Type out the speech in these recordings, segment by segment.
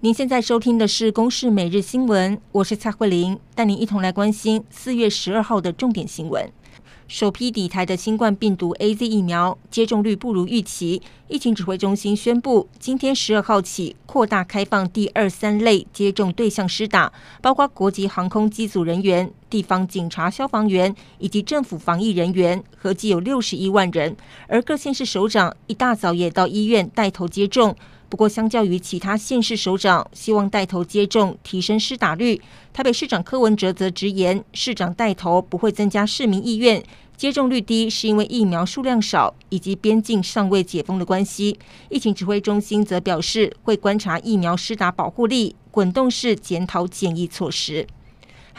您现在收听的是《公视每日新闻》，我是蔡慧玲，带您一同来关心四月十二号的重点新闻。首批抵台的新冠病毒 AZ 疫苗接种率不如预期，疫情指挥中心宣布，今天十二号起扩大开放第二、三类接种对象施打，包括国际航空机组人员、地方警察、消防员以及政府防疫人员，合计有六十一万人。而各县市首长一大早也到医院带头接种。不过，相较于其他县市首长希望带头接种，提升施打率，台北市长柯文哲则直言，市长带头不会增加市民意愿。接种率低是因为疫苗数量少以及边境尚未解封的关系。疫情指挥中心则表示，会观察疫苗施打保护力，滚动式检讨检疫措施。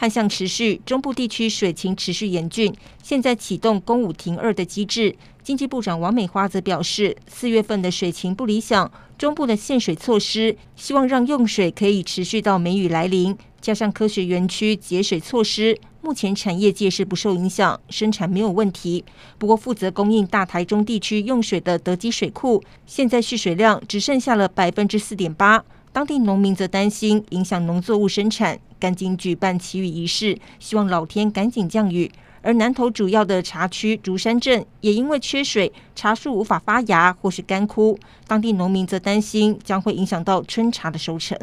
旱象持续，中部地区水情持续严峻，现在启动公五停二的机制。经济部长王美花则表示，四月份的水情不理想，中部的限水措施，希望让用水可以持续到梅雨来临。加上科学园区节水措施，目前产业界是不受影响，生产没有问题。不过，负责供应大台中地区用水的德基水库，现在蓄水量只剩下了百分之四点八，当地农民则担心影响农作物生产，赶紧举办祈雨仪式，希望老天赶紧降雨。而南投主要的茶区竹山镇也因为缺水，茶树无法发芽或是干枯，当地农民则担心将会影响到春茶的收成。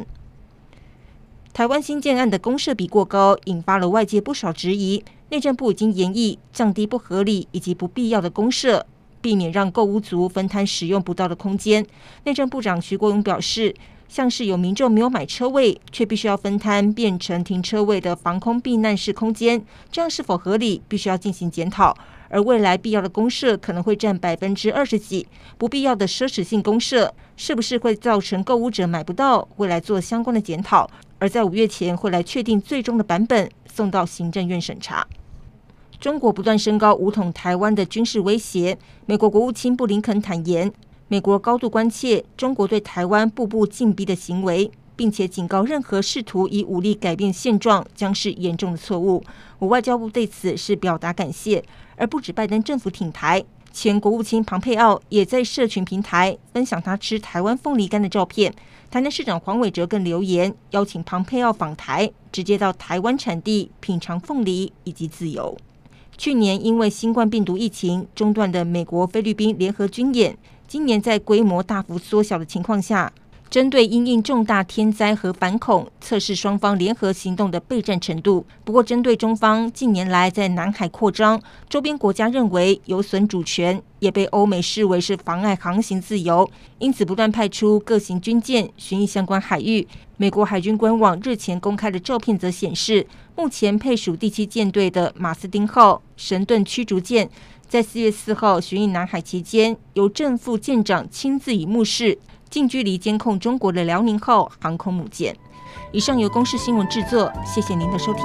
台湾新建案的公设比过高，引发了外界不少质疑。内政部已经研议降低不合理以及不必要的公设，避免让购屋族分摊使用不到的空间。内政部长徐国勇表示。像是有民众没有买车位，却必须要分摊变成停车位的防空避难式空间，这样是否合理？必须要进行检讨。而未来必要的公设可能会占百分之二十几，不必要的奢侈性公设是不是会造成购物者买不到？未来做相关的检讨，而在五月前会来确定最终的版本，送到行政院审查。中国不断升高武统台湾的军事威胁，美国国务卿布林肯坦言。美国高度关切中国对台湾步步进逼的行为，并且警告任何试图以武力改变现状将是严重的错误。我外交部对此是表达感谢，而不止拜登政府挺台，前国务卿庞佩奥也在社群平台分享他吃台湾凤梨干的照片。台南市长黄伟哲更留言邀请庞佩奥访台，直接到台湾产地品尝凤梨以及自由。去年因为新冠病毒疫情中断的美国菲律宾联合军演。今年在规模大幅缩小的情况下，针对因应重大天灾和反恐，测试双方联合行动的备战程度。不过，针对中方近年来在南海扩张，周边国家认为有损主权，也被欧美视为是妨碍航行自由，因此不断派出各型军舰巡弋相关海域。美国海军官网日前公开的照片则显示，目前配属第七舰队的马斯丁号神盾驱逐舰。在四月四号巡弋南海期间，由正副舰长亲自以目视近距离监控中国的辽宁号航空母舰。以上由公视新闻制作，谢谢您的收听。